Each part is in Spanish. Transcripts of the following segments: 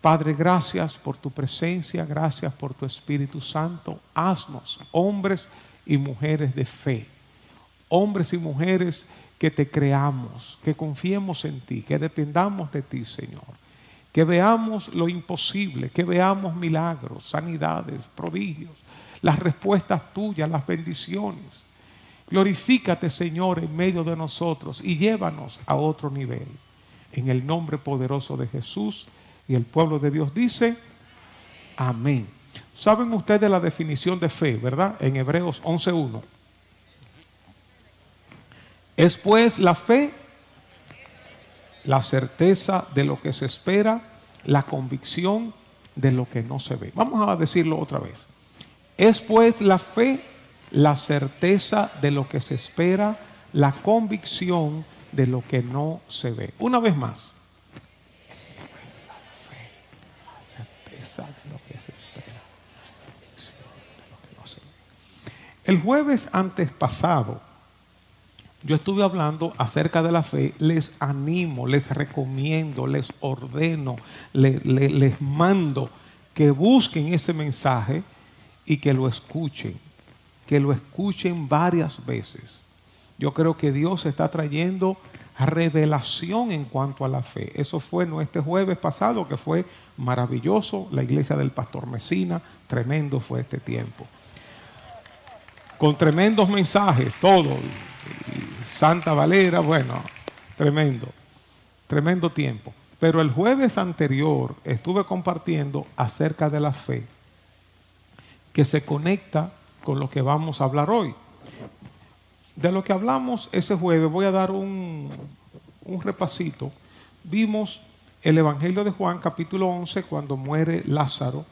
Padre, gracias por tu presencia, gracias por tu Espíritu Santo. Haznos hombres y mujeres de fe, hombres y mujeres que te creamos, que confiemos en ti, que dependamos de ti, Señor. Que veamos lo imposible, que veamos milagros, sanidades, prodigios, las respuestas tuyas, las bendiciones. Glorifícate, Señor, en medio de nosotros y llévanos a otro nivel. En el nombre poderoso de Jesús y el pueblo de Dios dice, amén. Saben ustedes la definición de fe, ¿verdad? En Hebreos 11.1. Es pues la fe, la certeza de lo que se espera, la convicción de lo que no se ve. Vamos a decirlo otra vez. Es pues la fe, la certeza de lo que se espera, la convicción de lo que no se ve. Una vez más. El jueves antes pasado, yo estuve hablando acerca de la fe, les animo, les recomiendo, les ordeno, les, mando que busquen ese mensaje y que lo escuchen, que lo escuchen varias veces. Yo creo que Dios está trayendo revelación en cuanto a la fe. Eso fue no este jueves pasado, que fue maravilloso, la iglesia del pastor Mesina, tremendo fue este tiempo con tremendos mensajes, todo. Santa Valera, bueno, tremendo, tremendo tiempo. Pero el jueves anterior estuve compartiendo acerca de la fe, que se conecta con lo que vamos a hablar hoy. De lo que hablamos ese jueves, voy a dar un, un repasito. Vimos el Evangelio de Juan capítulo 11 cuando muere Lázaro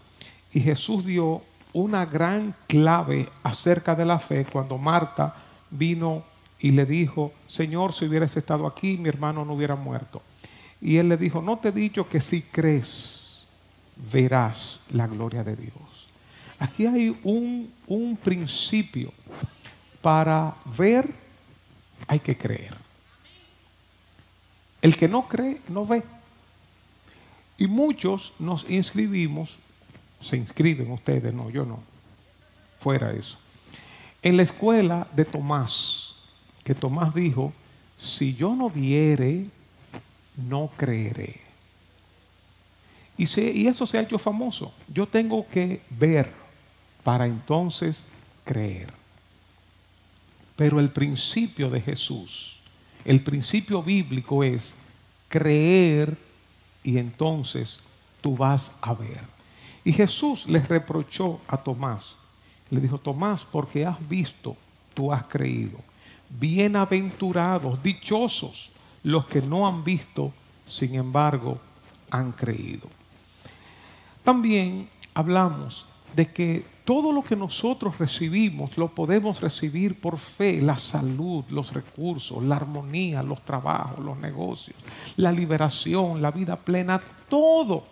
y Jesús dio una gran clave acerca de la fe cuando Marta vino y le dijo, Señor, si hubieras estado aquí, mi hermano no hubiera muerto. Y él le dijo, no te he dicho que si crees, verás la gloria de Dios. Aquí hay un, un principio. Para ver, hay que creer. El que no cree, no ve. Y muchos nos inscribimos se inscriben ustedes, no, yo no. Fuera eso. En la escuela de Tomás, que Tomás dijo, si yo no viere, no creeré. Y, y eso se ha hecho famoso. Yo tengo que ver para entonces creer. Pero el principio de Jesús, el principio bíblico es creer y entonces tú vas a ver. Y Jesús les reprochó a Tomás. Le dijo, Tomás, porque has visto, tú has creído. Bienaventurados, dichosos los que no han visto, sin embargo, han creído. También hablamos de que todo lo que nosotros recibimos lo podemos recibir por fe, la salud, los recursos, la armonía, los trabajos, los negocios, la liberación, la vida plena, todo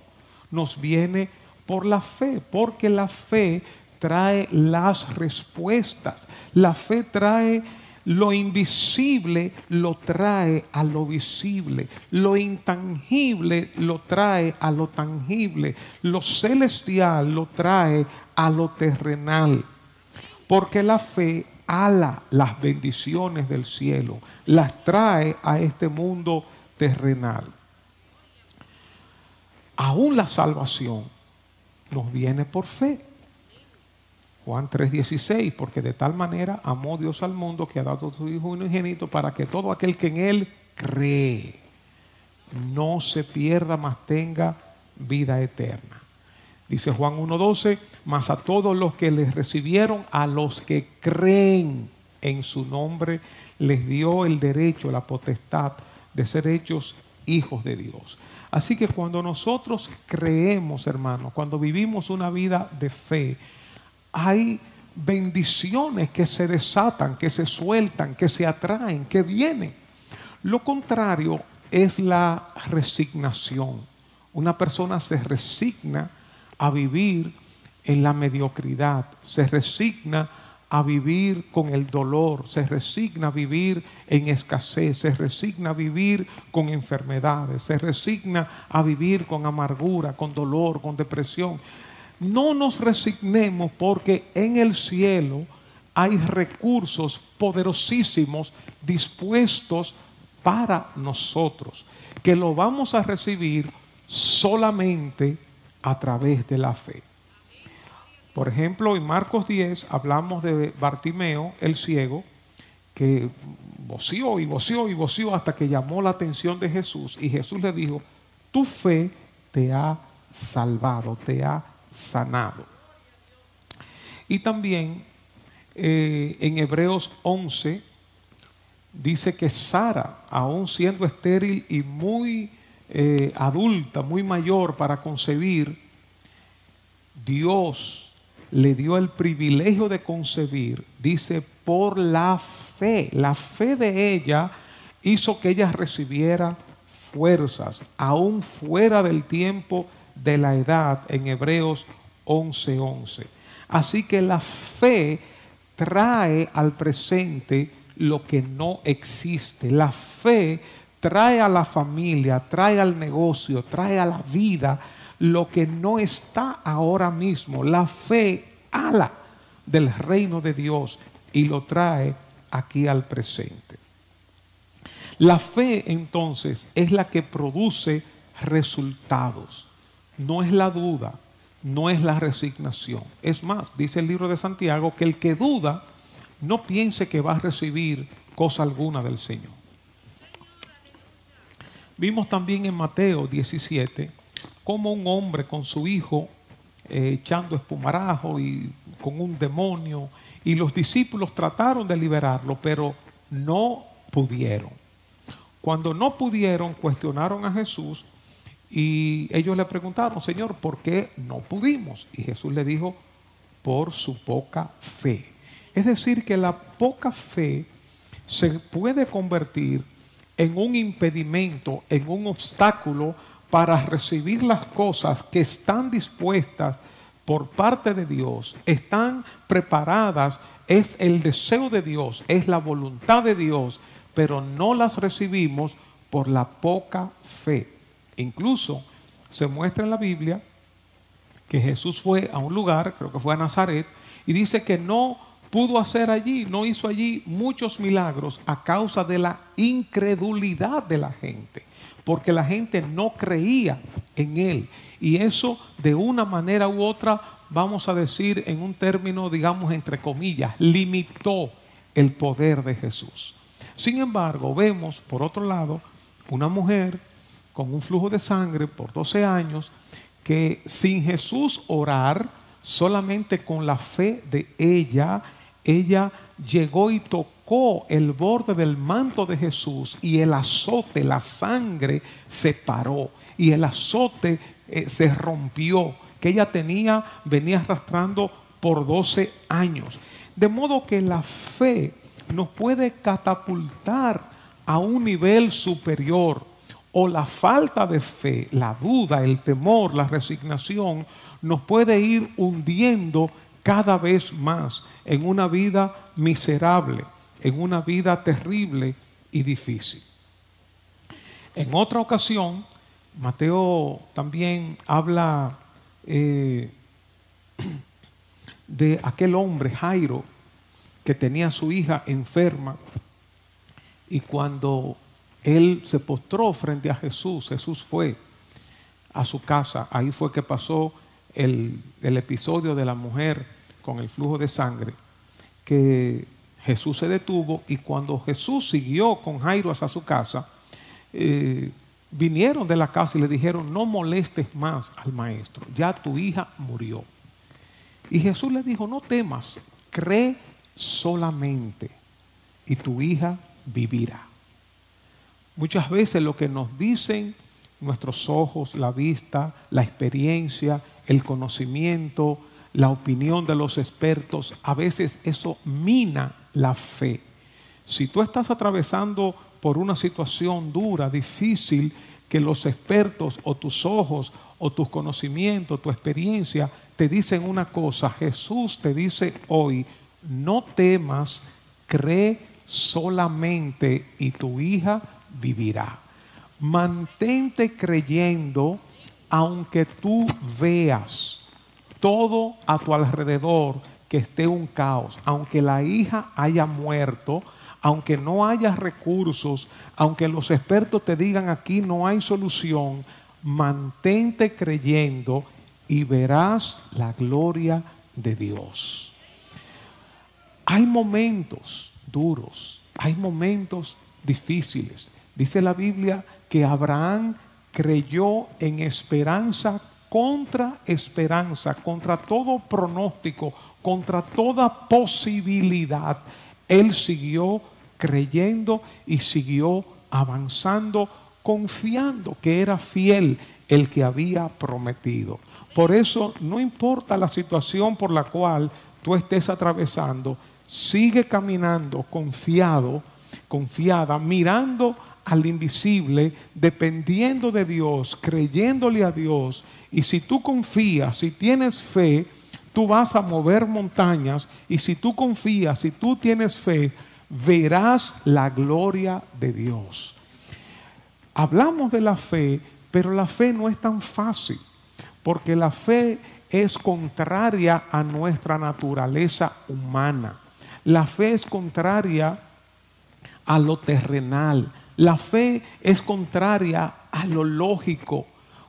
nos viene por la fe, porque la fe trae las respuestas. La fe trae lo invisible, lo trae a lo visible. Lo intangible lo trae a lo tangible. Lo celestial lo trae a lo terrenal. Porque la fe ala las bendiciones del cielo, las trae a este mundo terrenal. Aún la salvación nos viene por fe. Juan 3:16, porque de tal manera amó Dios al mundo que ha dado a su Hijo unigénito para que todo aquel que en Él cree no se pierda, mas tenga vida eterna. Dice Juan 1:12, mas a todos los que les recibieron, a los que creen en su nombre, les dio el derecho, la potestad de ser hechos hijos de Dios. Así que cuando nosotros creemos, hermanos, cuando vivimos una vida de fe, hay bendiciones que se desatan, que se sueltan, que se atraen, que vienen. Lo contrario es la resignación. Una persona se resigna a vivir en la mediocridad, se resigna a vivir con el dolor, se resigna a vivir en escasez, se resigna a vivir con enfermedades, se resigna a vivir con amargura, con dolor, con depresión. No nos resignemos porque en el cielo hay recursos poderosísimos dispuestos para nosotros, que lo vamos a recibir solamente a través de la fe. Por ejemplo, en Marcos 10 hablamos de Bartimeo, el ciego, que voció y voció y voció hasta que llamó la atención de Jesús y Jesús le dijo, tu fe te ha salvado, te ha sanado. Y también eh, en Hebreos 11 dice que Sara, aún siendo estéril y muy eh, adulta, muy mayor para concebir, Dios le dio el privilegio de concebir, dice, por la fe. La fe de ella hizo que ella recibiera fuerzas, aún fuera del tiempo de la edad, en Hebreos 11:11. Así que la fe trae al presente lo que no existe. La fe trae a la familia, trae al negocio, trae a la vida lo que no está ahora mismo. La fe ala del reino de Dios y lo trae aquí al presente. La fe entonces es la que produce resultados, no es la duda, no es la resignación. Es más, dice el libro de Santiago que el que duda no piense que va a recibir cosa alguna del Señor. Vimos también en Mateo 17 como un hombre con su hijo eh, echando espumarajo y con un demonio, y los discípulos trataron de liberarlo, pero no pudieron. Cuando no pudieron, cuestionaron a Jesús y ellos le preguntaron, Señor, ¿por qué no pudimos? Y Jesús le dijo, por su poca fe. Es decir, que la poca fe se puede convertir en un impedimento, en un obstáculo para recibir las cosas que están dispuestas por parte de Dios, están preparadas, es el deseo de Dios, es la voluntad de Dios, pero no las recibimos por la poca fe. Incluso se muestra en la Biblia que Jesús fue a un lugar, creo que fue a Nazaret, y dice que no pudo hacer allí, no hizo allí muchos milagros a causa de la incredulidad de la gente porque la gente no creía en él. Y eso de una manera u otra, vamos a decir en un término, digamos, entre comillas, limitó el poder de Jesús. Sin embargo, vemos, por otro lado, una mujer con un flujo de sangre por 12 años, que sin Jesús orar, solamente con la fe de ella, ella llegó y tocó el borde del manto de Jesús y el azote, la sangre se paró y el azote eh, se rompió que ella tenía, venía arrastrando por 12 años. De modo que la fe nos puede catapultar a un nivel superior o la falta de fe, la duda, el temor, la resignación, nos puede ir hundiendo cada vez más en una vida miserable en una vida terrible y difícil. En otra ocasión, Mateo también habla eh, de aquel hombre, Jairo, que tenía a su hija enferma y cuando él se postró frente a Jesús, Jesús fue a su casa, ahí fue que pasó el, episodio de la mujer con el flujo de sangre, que Jesús se detuvo y cuando Jesús siguió con Jairo hasta su casa, eh, vinieron de la casa y le dijeron, no molestes más al maestro, ya tu hija murió. Y Jesús le dijo, no temas, cree solamente y tu hija vivirá. Muchas veces lo que nos dicen nuestros ojos, la vista, la experiencia, el conocimiento, la opinión de los expertos, a veces eso mina la fe. Si tú estás atravesando por una situación dura, difícil, que los expertos o tus ojos o tus conocimientos, tu experiencia te dicen una cosa, Jesús te dice hoy, no temas, cree solamente y tu hija vivirá. Mantente creyendo aunque tú veas todo a tu alrededor que esté un caos, aunque la hija haya muerto, aunque no haya recursos, aunque los expertos te digan aquí no hay solución, mantente creyendo y verás la gloria de Dios. Hay momentos duros, hay momentos difíciles. Dice la Biblia que Abraham creyó en esperanza contra esperanza, contra todo pronóstico, contra toda posibilidad. Él siguió creyendo y siguió avanzando, confiando que era fiel el que había prometido. Por eso no importa la situación por la cual tú estés atravesando, sigue caminando confiado, confiada, mirando al invisible, dependiendo de Dios, creyéndole a Dios. Y si tú confías, si tienes fe, tú vas a mover montañas. Y si tú confías, si tú tienes fe, verás la gloria de Dios. Hablamos de la fe, pero la fe no es tan fácil, porque la fe es contraria a nuestra naturaleza humana. La fe es contraria a lo terrenal. La fe es contraria a lo lógico.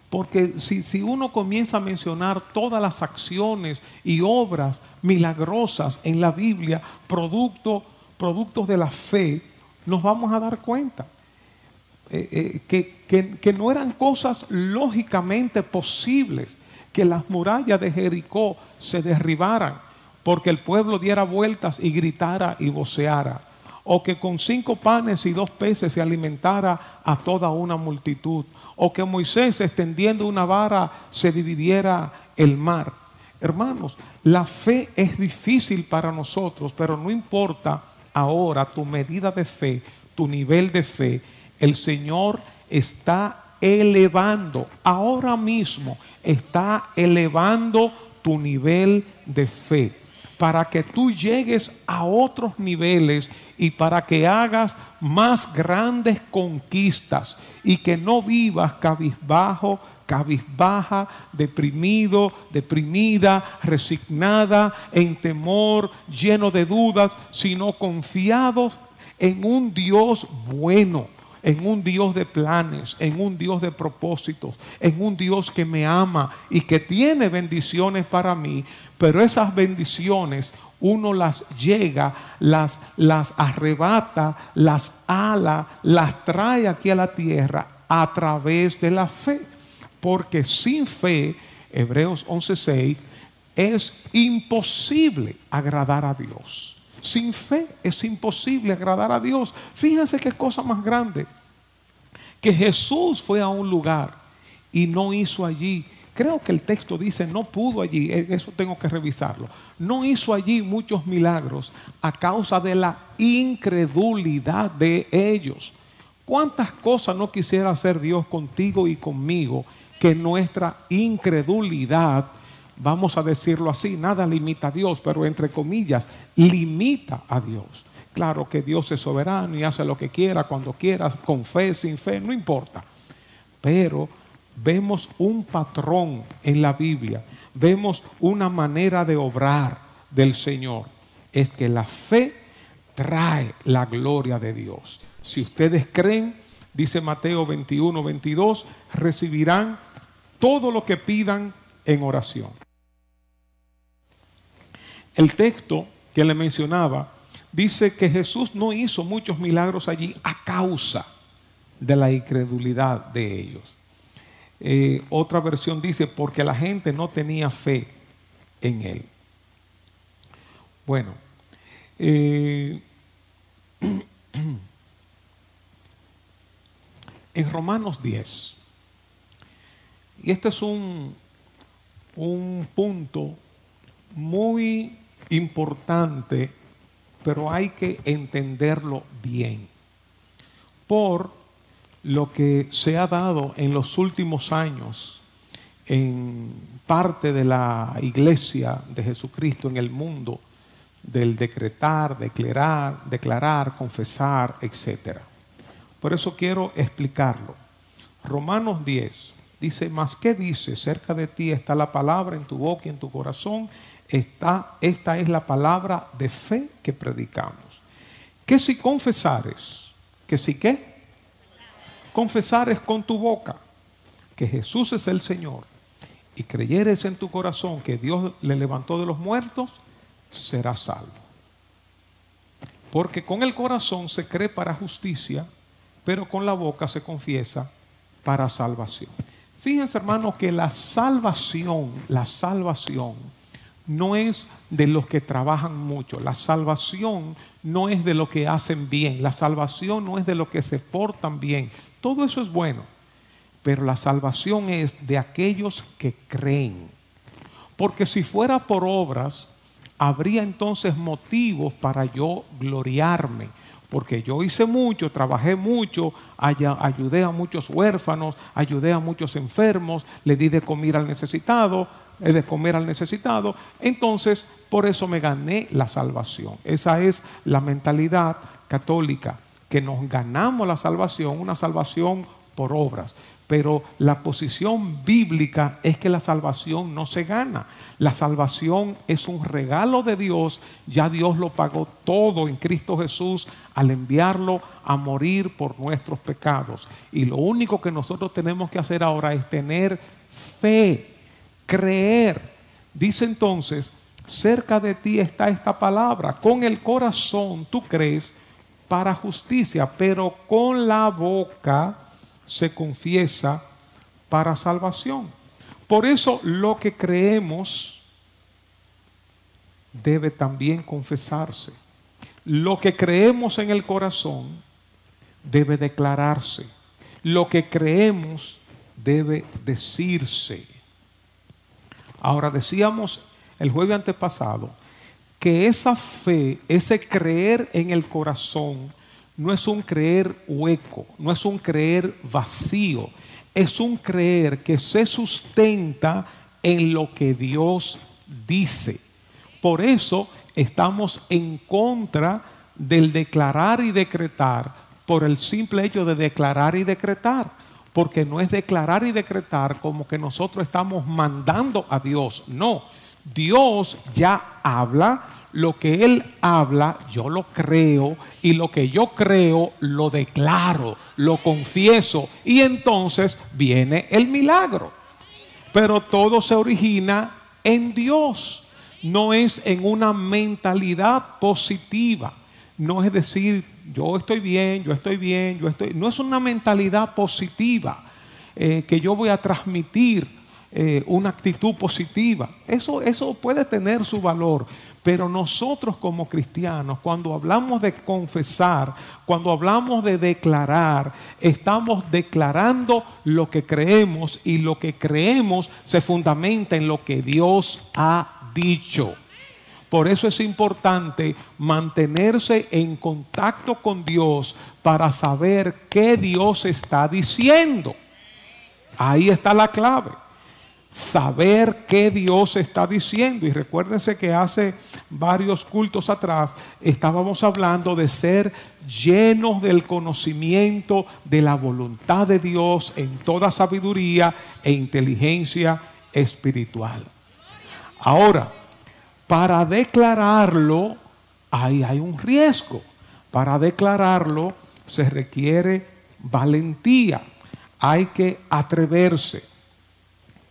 Porque si, si, uno comienza a mencionar todas las acciones y obras milagrosas en la Biblia, producto, productos de la fe, nos vamos a dar cuenta eh, eh, que, que, que no eran cosas lógicamente posibles, que las murallas de Jericó se derribaran porque el pueblo diera vueltas y gritara y voceara o que con cinco panes y dos peces se alimentara a toda una multitud, o que Moisés extendiendo una vara se dividiera el mar. Hermanos, la fe es difícil para nosotros, pero no importa ahora tu medida de fe, tu nivel de fe, el Señor está elevando, ahora mismo está elevando tu nivel de fe para que tú llegues a otros niveles y para que hagas más grandes conquistas y que no vivas cabizbajo, cabizbaja, deprimido, deprimida, resignada, en temor, lleno de dudas, sino confiados en un Dios bueno en un Dios de planes, en un Dios de propósitos, en un Dios que me ama y que tiene bendiciones para mí, pero esas bendiciones uno las llega, las, las arrebata, las ala, las trae aquí a la tierra a través de la fe. Porque sin fe, Hebreos 11:6, es imposible agradar a Dios. Sin fe es imposible agradar a Dios. Fíjense qué cosa más grande. Que Jesús fue a un lugar y no hizo allí. Creo que el texto dice, no pudo allí, e, eso tengo que revisarlo. No hizo allí muchos milagros a causa de la incredulidad de ellos. ¿Cuántas cosas no quisiera hacer Dios contigo y conmigo que nuestra incredulidad vamos a decirlo así, nada limita a Dios, pero entre comillas, limita a Dios. Claro que Dios es soberano y hace lo que quiera, cuando quiera, con fe, sin fe, no importa. Pero vemos un patrón en la Biblia, vemos una manera de obrar del Señor. Es que la fe trae la gloria de Dios. Si ustedes creen, dice Mateo 21, 22, recibirán todo lo que pidan en oración. El texto que le mencionaba dice que Jesús no hizo muchos milagros allí a causa de la incredulidad de ellos. Eh, otra versión dice porque la gente no tenía fe en él. Bueno, eh, en Romanos 10, y este es un, un punto muy importante, pero hay que entenderlo bien. Por lo que se ha dado en los últimos años en parte de la iglesia de Jesucristo en el mundo, del decretar, declarar, declarar, confesar, etc. Por eso quiero explicarlo. Romanos 10 dice, más que dice, cerca de ti está la palabra en tu boca y en tu corazón, está, esta es la palabra de fe que predicamos. Que si confesares, que si qué? Confesares con tu boca que Jesús es el Señor y creyeres en tu corazón que Dios le levantó de los muertos, serás salvo. Porque con el corazón se cree para justicia, pero con la boca se confiesa para salvación. Fíjense, hermanos, que la salvación, la salvación no es de los que trabajan mucho, la salvación no es de los que hacen bien, la salvación no es de los que se portan bien. Todo eso es bueno, pero la salvación es de aquellos que creen. Porque si fuera por obras, habría entonces motivos para yo gloriarme. Porque yo hice mucho, trabajé mucho, ayudé a muchos huérfanos, ayudé a muchos enfermos, le di de comer al necesitado, de comer al necesitado. Entonces, por eso me gané la salvación. Esa es la mentalidad católica, que nos ganamos la salvación, una salvación por obras. Pero la posición bíblica es que la salvación no se gana. La salvación es un regalo de Dios. Ya Dios lo pagó todo en Cristo Jesús al enviarlo a morir por nuestros pecados. Y lo único que nosotros tenemos que hacer ahora es tener fe, creer. Dice entonces, cerca de ti está esta palabra. Con el corazón tú crees para justicia, pero con la boca se confiesa para salvación. Por eso lo que creemos debe también confesarse. Lo que creemos en el corazón debe declararse. Lo que creemos debe decirse. Ahora decíamos el jueves antepasado que esa fe, ese creer en el corazón, no es un creer hueco, no es un creer vacío, es un creer que se sustenta en lo que Dios dice. Por eso estamos en contra del declarar y decretar por el simple hecho de declarar y decretar. Porque no es declarar y decretar como que nosotros estamos mandando a Dios. No, Dios ya habla, lo que Él habla, yo lo creo y lo que yo creo, lo declaro, lo confieso y entonces viene el milagro. Pero todo se origina en Dios, no es en una mentalidad positiva, no es decir, yo estoy bien, yo estoy bien, yo estoy, no es una mentalidad positiva eh, que yo voy a transmitir eh, una actitud positiva. Eso, eso puede tener su valor, pero nosotros como cristianos, cuando hablamos de confesar, cuando hablamos de declarar, estamos declarando lo que creemos y lo que creemos se fundamenta en lo que Dios ha dicho. Por eso es importante mantenerse en contacto con Dios para saber qué Dios está diciendo. Ahí está la clave saber qué Dios está diciendo. Y recuérdense que hace varios cultos atrás estábamos hablando de ser llenos del conocimiento de la voluntad de Dios en toda sabiduría e inteligencia espiritual. Ahora, para declararlo, ahí hay un riesgo. Para declararlo se requiere valentía. Hay que atreverse.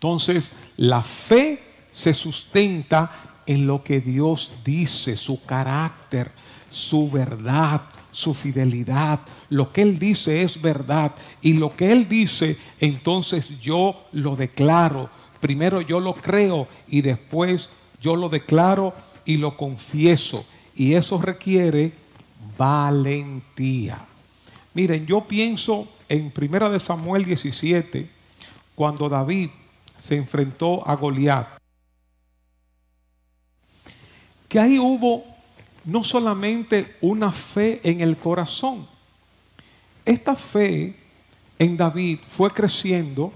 Entonces, la fe se sustenta en lo que Dios dice, su carácter, su verdad, su fidelidad. Lo que Él dice es verdad. Y lo que Él dice, entonces yo lo declaro. Primero yo lo creo y después yo lo declaro y lo confieso. Y eso requiere valentía. Miren, yo pienso en Primera de Samuel 17, cuando David se enfrentó a Goliat. Que ahí hubo no solamente una fe en el corazón, esta fe en David fue creciendo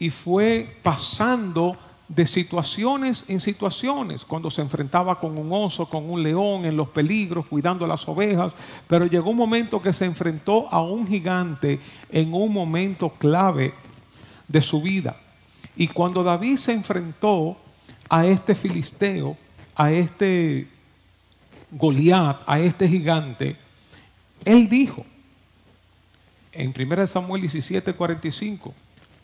y fue pasando de situaciones en situaciones, cuando se enfrentaba con un oso, con un león, en los peligros, cuidando las ovejas, pero llegó un momento que se enfrentó a un gigante en un momento clave de su vida. Y cuando David se enfrentó a este filisteo, a este Goliat, a este gigante, él dijo en 1 Samuel 17, 45,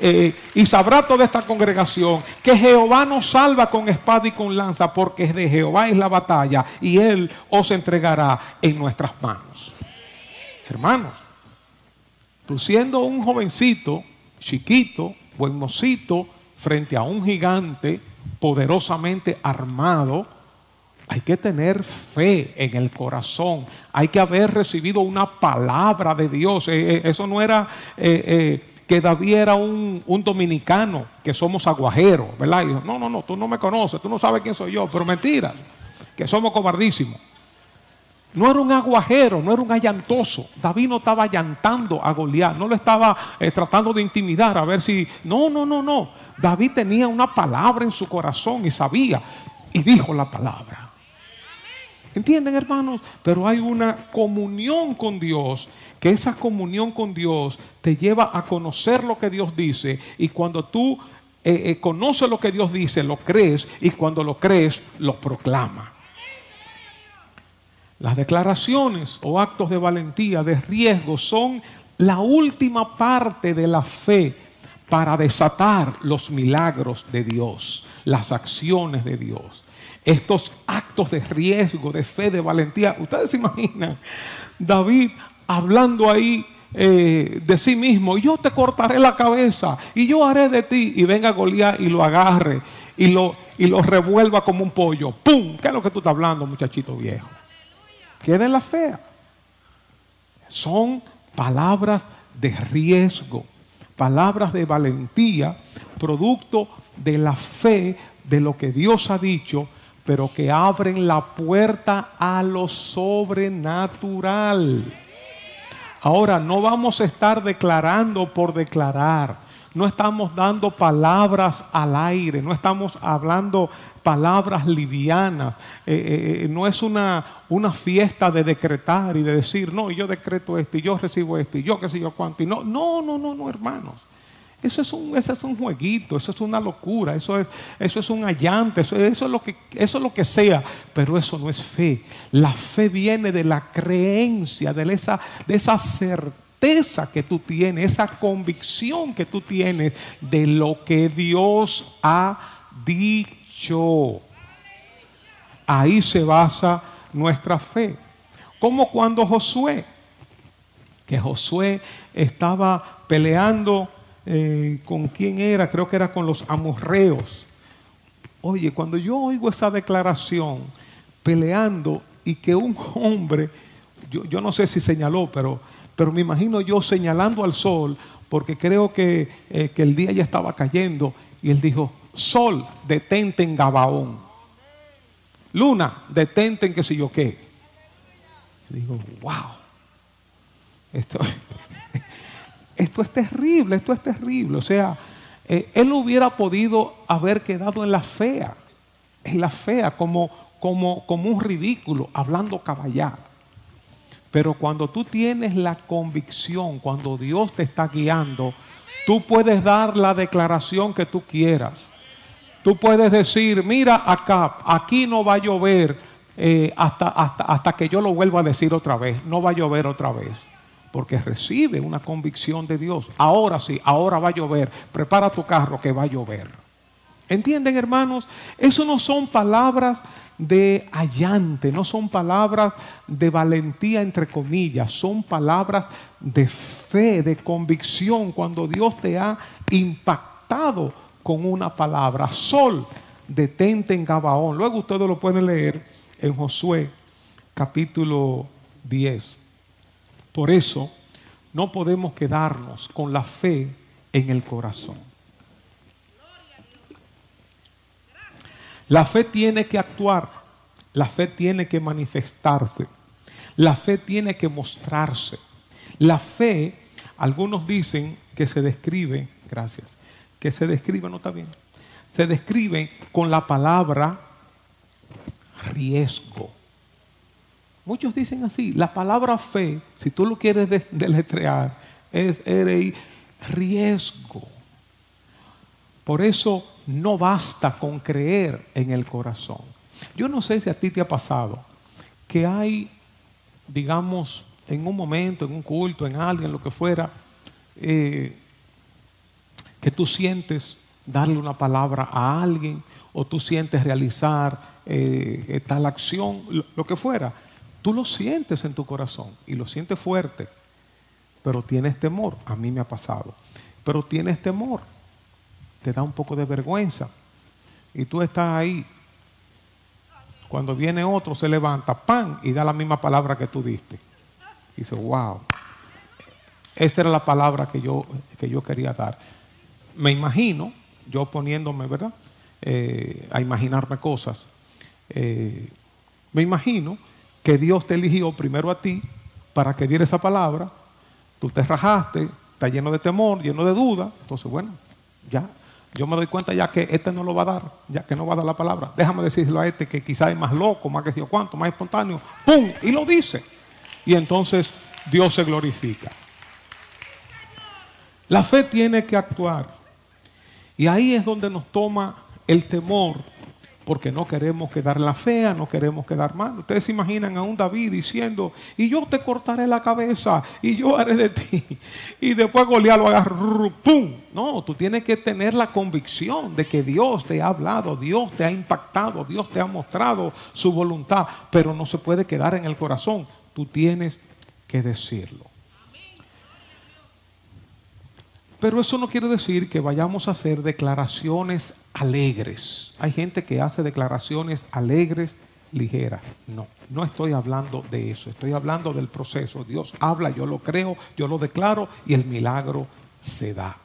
eh, y sabrá toda esta congregación que Jehová nos salva con espada y con lanza, porque de Jehová es la batalla y Él os entregará en nuestras manos. Hermanos, tú siendo un jovencito, chiquito, buen mocito, frente a un gigante poderosamente armado, hay que tener fe en el corazón. Hay que haber recibido una palabra de Dios. Eh, eh, eso no era que David era un, dominicano, que somos aguajeros, ¿verdad? Y dijo, no, no, no, tú no me conoces, tú no sabes quién soy yo, pero mentiras, que somos cobardísimos. No era un aguajero, no era un allantoso. David no estaba allantando a Goliat, no lo estaba eh, tratando de intimidar a ver si. No, no, no, no. David tenía una palabra en su corazón y sabía y dijo la palabra. ¿Entienden, hermanos? Pero hay una comunión con Dios, que esa comunión con Dios te lleva a conocer lo que Dios dice y cuando tú eh, eh, conoces lo que Dios dice, lo crees y cuando lo crees, lo proclama. Las declaraciones o actos de valentía, de riesgo, son la última parte de la fe para desatar los milagros de Dios, las acciones de Dios estos actos de riesgo, de fe, de valentía. Ustedes se imaginan, David hablando ahí eh, de sí mismo, yo te cortaré la cabeza y yo haré de ti, y venga Goliat y lo agarre y lo, y lo revuelva como un pollo. ¡Pum! ¿Qué es lo que tú estás hablando, muchachito viejo? Queda en la fe. Son palabras de riesgo, palabras de valentía, producto de la fe de lo que Dios ha dicho pero que abren la puerta a lo sobrenatural. Ahora, no vamos a estar declarando por declarar. No estamos dando palabras al aire, no estamos hablando palabras livianas. Eh, eh, eh, no es una, una fiesta de decretar y de decir, no, yo decreto esto y yo recibo esto y yo qué sé yo cuánto. Y no, no, no, no, no, hermanos. Eso es, un, es un jueguito, eso es una locura, eso es, eso es un allante, eso, es lo que, eso es lo que sea, pero eso no es fe. La fe viene de la creencia, de esa, de esa certeza que tú tienes, esa convicción que tú tienes de lo que Dios ha dicho. Ahí se basa nuestra fe. Como cuando Josué, que Josué estaba peleando eh, con quién era, creo que era con los amorreos. Oye, cuando yo oigo esa declaración peleando y que un hombre, yo, no sé si señaló, pero, pero me imagino yo señalando al sol, porque creo que, eh, que el día ya estaba cayendo, y él dijo, sol, detente en Gabaón. Luna, detente en qué sé yo qué. digo, wow. Esto, esto es terrible, esto es terrible. O sea, eh, él hubiera podido haber quedado en la fea, en la fea, como, como, como un ridículo, hablando caballar. Pero cuando tú tienes la convicción, cuando Dios te está guiando, tú puedes dar la declaración que tú quieras. Tú puedes decir, mira acá, aquí no va a llover eh, hasta, hasta, hasta que yo lo vuelva a decir otra vez. No va a llover otra vez porque recibe una convicción de Dios. Ahora sí, ahora va a llover. Prepara tu carro que va a llover. ¿Entienden, hermanos? Eso no son palabras de allante, no son palabras de valentía, entre comillas, son palabras de fe, de convicción, cuando Dios te ha impactado con una palabra. Sol, detente en Gabaón. Luego ustedes lo pueden leer en Josué capítulo 10. Por eso no podemos quedarnos con la fe en el corazón. La fe tiene que actuar, la fe tiene que manifestarse, la fe tiene que mostrarse. La fe, algunos dicen que se describe, gracias, que se describe, no está bien, se describe con la palabra riesgo. Muchos dicen así, la palabra fe, si tú lo quieres deletrear, es riesgo. Por eso no basta con creer en el corazón. Yo no sé si a ti te ha pasado que hay, digamos, en un momento, en un culto, en alguien, lo que fuera, eh, que tú sientes darle una palabra a alguien o tú sientes realizar eh, tal acción, lo que fuera. Tú lo sientes en tu corazón y lo sientes fuerte, pero tienes temor. A mí me ha pasado. Pero tienes temor. Te da un poco de vergüenza. Y tú estás ahí. Cuando viene otro, se levanta, ¡pam! y da la misma palabra que tú diste. Y dice, wow. Esa era la palabra que yo, que yo quería dar. Me imagino, yo poniéndome, ¿verdad? Eh, a imaginarme cosas. Eh, me imagino que Dios te eligió primero a ti para que diera esa palabra, tú te rajaste, está lleno de temor, lleno de duda, entonces bueno, ya, yo me doy cuenta ya que este no lo va a dar, ya que no va a dar la palabra, déjame decirlo a este que quizás es más loco, más que yo cuánto, más espontáneo, ¡pum! Y lo dice. Y entonces Dios se glorifica. La fe tiene que actuar. Y ahí es donde nos toma el temor porque no queremos quedar la fea, no queremos quedar mal. Ustedes se imaginan a un David diciendo, y yo te cortaré la cabeza, y yo haré de ti. Y después Goliat lo agarra, ¡pum! No, tú tienes que tener la convicción de que Dios te ha hablado, Dios te ha impactado, Dios te ha mostrado su voluntad, pero no se puede quedar en el corazón. Tú tienes que decirlo. Pero eso no quiere decir que vayamos a hacer declaraciones alegres. Hay gente que hace declaraciones alegres, ligeras. No, no estoy hablando de eso. Estoy hablando del proceso. Dios habla, yo lo creo, yo lo declaro y el milagro se da.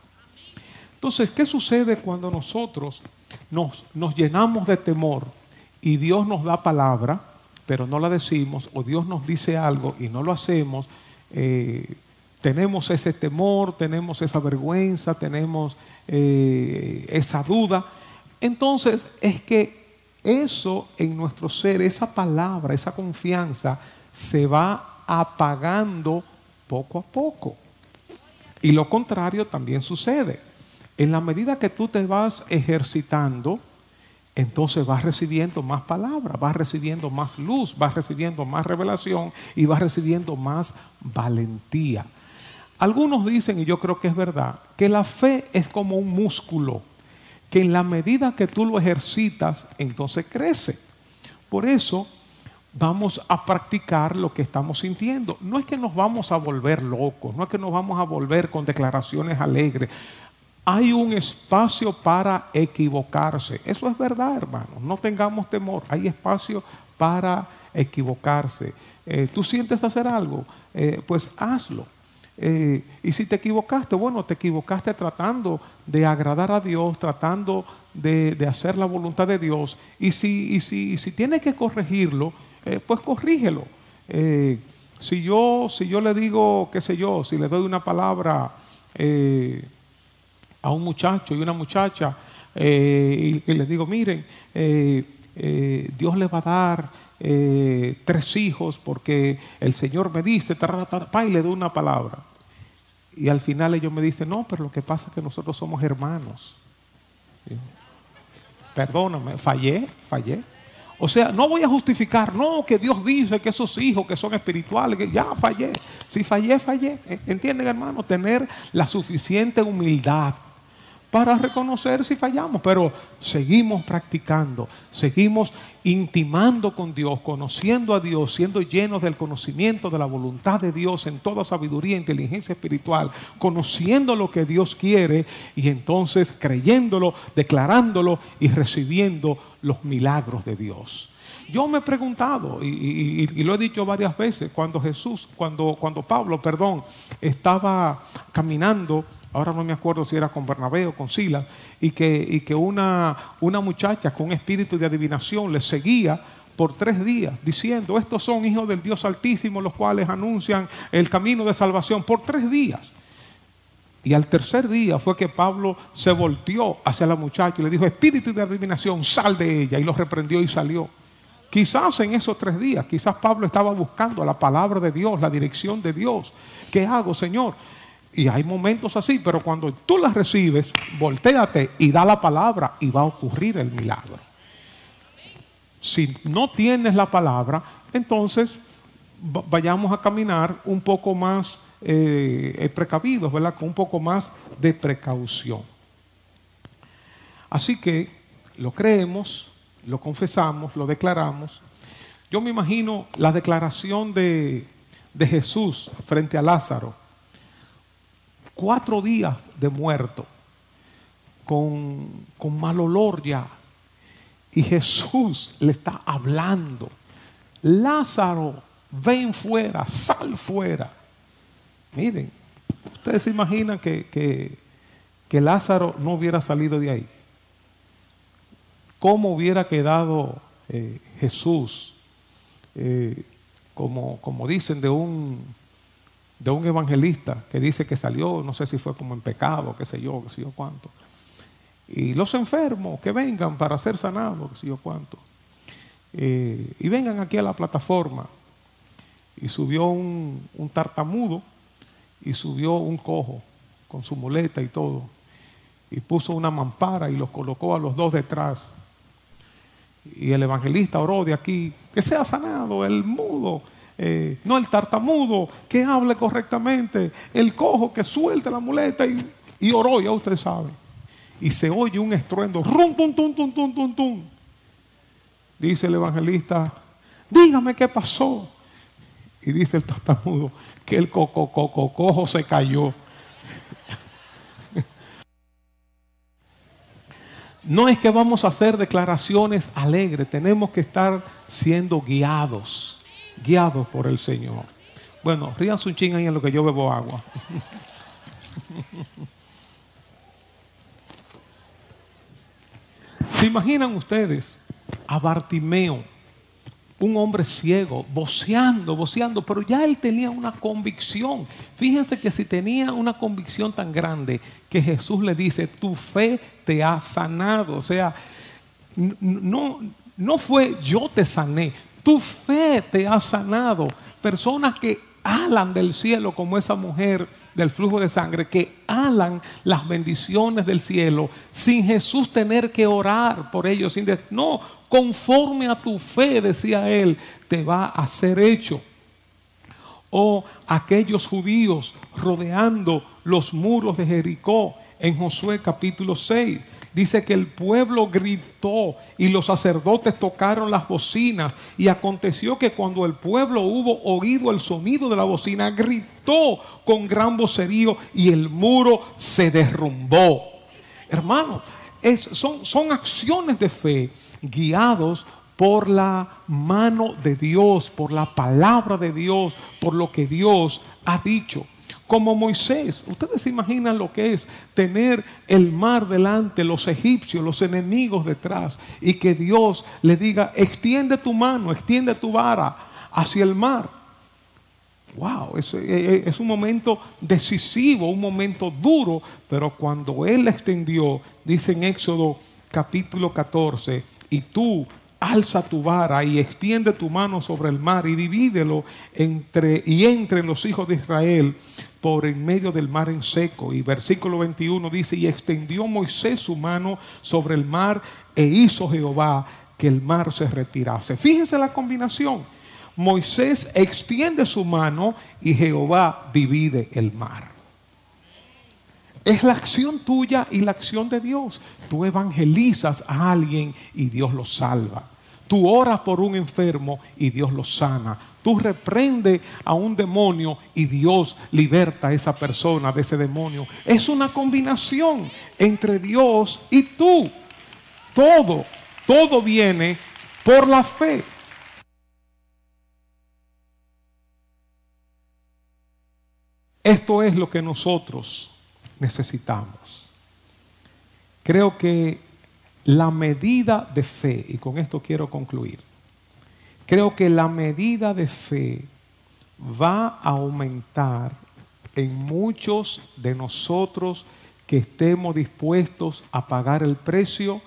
Entonces, ¿qué sucede cuando nosotros nos, nos llenamos de temor y Dios nos da palabra, pero no la decimos, o Dios nos dice algo y no lo hacemos? Eh, tenemos ese temor, tenemos esa vergüenza, tenemos eh, esa duda. Entonces es que eso en nuestro ser, esa palabra, esa confianza, se va apagando poco a poco. Y lo contrario también sucede. En la medida que tú te vas ejercitando, entonces vas recibiendo más palabras, vas recibiendo más luz, vas recibiendo más revelación y vas recibiendo más valentía. Algunos dicen, y yo creo que es verdad, que la fe es como un músculo, que en la medida que tú lo ejercitas, entonces crece. Por eso vamos a practicar lo que estamos sintiendo. No es que nos vamos a volver locos, no es que nos vamos a volver con declaraciones alegres. Hay un espacio para equivocarse. Eso es verdad, hermanos. No tengamos temor. Hay espacio para equivocarse. Eh, ¿Tú sientes hacer algo? Eh, pues hazlo. Eh, y si te equivocaste, bueno, te equivocaste tratando de agradar a Dios, tratando de, hacer la voluntad de Dios. Y si, si, si tienes que corregirlo, eh, pues corrígelo. Eh, si, yo, si yo le digo, qué sé yo, si le doy una palabra a un muchacho y una muchacha, y, le digo, miren, Dios le va a dar eh, tres hijos porque el Señor me dice, y le doy una palabra. Y al final ellos me dicen, no, pero lo que pasa es que nosotros somos hermanos. Perdóname, fallé, fallé. O sea, no voy a justificar, no, que Dios dice que esos hijos que son espirituales, que ya fallé. Si fallé, fallé. ¿Entienden, hermano? Tener la suficiente humildad para reconocer si fallamos, pero seguimos practicando, seguimos intimando con Dios, conociendo a Dios, siendo llenos del conocimiento de la voluntad de Dios en toda sabiduría e inteligencia espiritual, conociendo lo que Dios quiere y entonces creyéndolo, declarándolo y recibiendo los milagros de Dios. Yo me he preguntado, y, lo he dicho varias veces, cuando Jesús, cuando, cuando Pablo, perdón, estaba caminando, ahora no me acuerdo si era con Bernabé o con Silas, y que, y que una, una muchacha con espíritu de adivinación le seguía por tres días, diciendo, estos son hijos del Dios Altísimo, los cuales anuncian el camino de salvación, por tres días. Y al tercer día fue que Pablo se volteó hacia la muchacha y le dijo, espíritu de adivinación, sal de ella. Y lo reprendió y salió. Quizás en esos tres días, quizás Pablo estaba buscando la palabra de Dios, la dirección de Dios. ¿Qué hago, Señor? Y hay momentos así, pero cuando tú las recibes, volteate y da la palabra y va a ocurrir el milagro. Si no tienes la palabra, entonces vayamos a caminar un poco más eh, precavidos, ¿verdad? Con un poco más de precaución. Así que lo creemos, lo confesamos, lo declaramos. Yo me imagino la declaración de, Jesús frente a Lázaro. Cuatro días de muerto, con, con mal olor ya. Y Jesús le está hablando. Lázaro, ven fuera, sal fuera. Miren, ustedes se imaginan que, que Lázaro no hubiera salido de ahí cómo hubiera quedado eh, Jesús, eh, como, como, dicen de un, de un evangelista que dice que salió, no sé si fue como en pecado, qué sé yo, qué sé yo cuánto. Y los enfermos que vengan para ser sanados, qué sé yo cuánto. Eh, y vengan aquí a la plataforma. Y subió un, un tartamudo y subió un cojo con su muleta y todo. Y puso una mampara y los colocó a los dos detrás y el evangelista oró de aquí, que sea sanado el mudo, eh, no el tartamudo, que hable correctamente, el cojo que suelte la muleta y, y oró, ya ustedes saben. Y se oye un estruendo, rum, tum, tum, tum, tum, tum, tum. Dice el evangelista, dígame qué pasó. Y dice el tartamudo que el coco, coco, cojo se cayó. No es que vamos a hacer declaraciones alegres, tenemos que estar siendo guiados, guiados por el Señor. Bueno, ríanse un ching ahí en lo que yo bebo agua. ¿Se imaginan ustedes a Bartimeo? Un hombre ciego, voceando, voceando, pero ya él tenía una convicción. Fíjense que si tenía una convicción tan grande que Jesús le dice, tu fe te ha sanado. O sea, no, no fue yo te sané, tu fe te ha sanado. Personas que alan del cielo como esa mujer del flujo de sangre, que alan las bendiciones del cielo sin Jesús tener que orar por ellos. Sin no, conforme a tu fe, decía él, te va a ser hecho. O aquellos judíos rodeando los muros de Jericó en Josué capítulo 6 Dice que el pueblo gritó y los sacerdotes tocaron las bocinas. Y aconteció que cuando el pueblo hubo oído el sonido de la bocina, gritó con gran vocerío y el muro se derrumbó. Son, son acciones de fe guiados por la mano de Dios, por la palabra de Dios, por lo que Dios ha dicho como Moisés. Ustedes se imaginan lo que es tener el mar delante, los egipcios, los enemigos detrás, y que Dios le diga, extiende tu mano, extiende tu vara hacia el mar. Wow, es, es, un momento decisivo, un momento duro, pero cuando Él extendió, dice en Éxodo capítulo 14, y tú alza tu vara y extiende tu mano sobre el mar y divídelo entre y entre los hijos de Israel por en medio del mar en seco. Y versículo 21 dice, y extendió Moisés su mano sobre el mar e hizo Jehová que el mar se retirase. Fíjense la combinación. Moisés extiende su mano y Jehová divide el mar. Es la acción tuya y la acción de Dios. Tú evangelizas a alguien y Dios lo salva. Tú oras por un enfermo y Dios lo sana. Tú reprendes a un demonio y Dios liberta a esa persona de ese demonio. Es una combinación entre Dios y tú. Todo, todo viene por la fe. Esto es lo que nosotros necesitamos. Creo que la medida de fe, y con esto quiero concluir, creo que la medida de fe va a aumentar en muchos de nosotros que estemos dispuestos a pagar el precio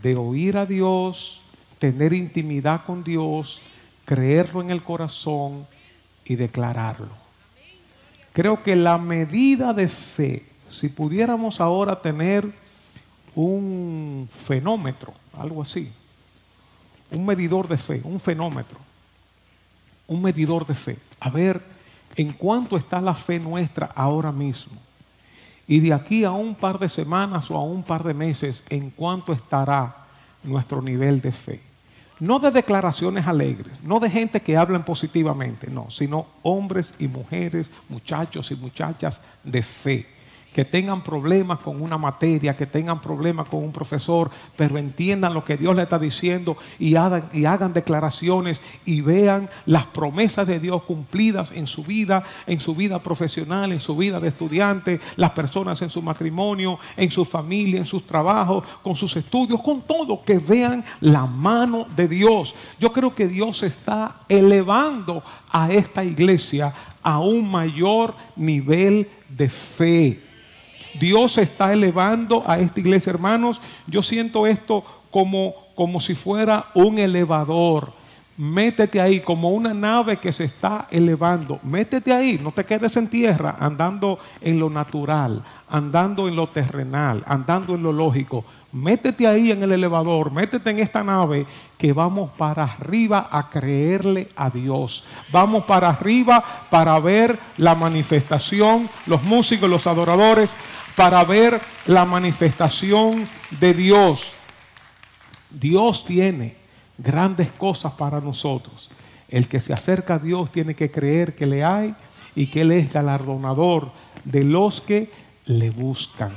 de oír a Dios, tener intimidad con Dios, creerlo en el corazón y declararlo. Creo que la medida de fe, si pudiéramos ahora tener un fenómetro, algo así, un medidor de fe, un fenómetro, un medidor de fe, a ver en cuánto está la fe nuestra ahora mismo. Y de aquí a un par de semanas o a un par de meses, en cuánto estará nuestro nivel de fe. No de declaraciones alegres, no de gente que hablan positivamente, no, sino hombres y mujeres, muchachos y muchachas de fe que tengan problemas con una materia, que tengan problemas con un profesor, pero entiendan lo que Dios le está diciendo y hagan, declaraciones y vean las promesas de Dios cumplidas en su vida, en su vida profesional, en su vida de estudiante, las personas en su matrimonio, en su familia, en sus trabajos, con sus estudios, con todo, que vean la mano de Dios. Yo creo que Dios está elevando a esta iglesia a un mayor nivel de fe. Dios está elevando a esta iglesia, hermanos. Yo siento esto como, como si fuera un elevador. Métete ahí como una nave que se está elevando. Métete ahí, no te quedes en tierra andando en lo natural, andando en lo terrenal, andando en lo lógico. Métete ahí en el elevador, métete en esta nave que vamos para arriba a creerle a Dios. Vamos para arriba para ver la manifestación, los músicos, los adoradores para ver la manifestación de Dios. Dios tiene grandes cosas para nosotros. El que se acerca a Dios tiene que creer que le hay y que Él es galardonador de los que le buscan.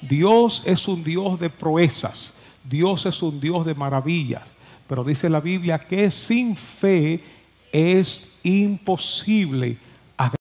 Dios es un Dios de proezas, Dios es un Dios de maravillas, pero dice la Biblia que sin fe es imposible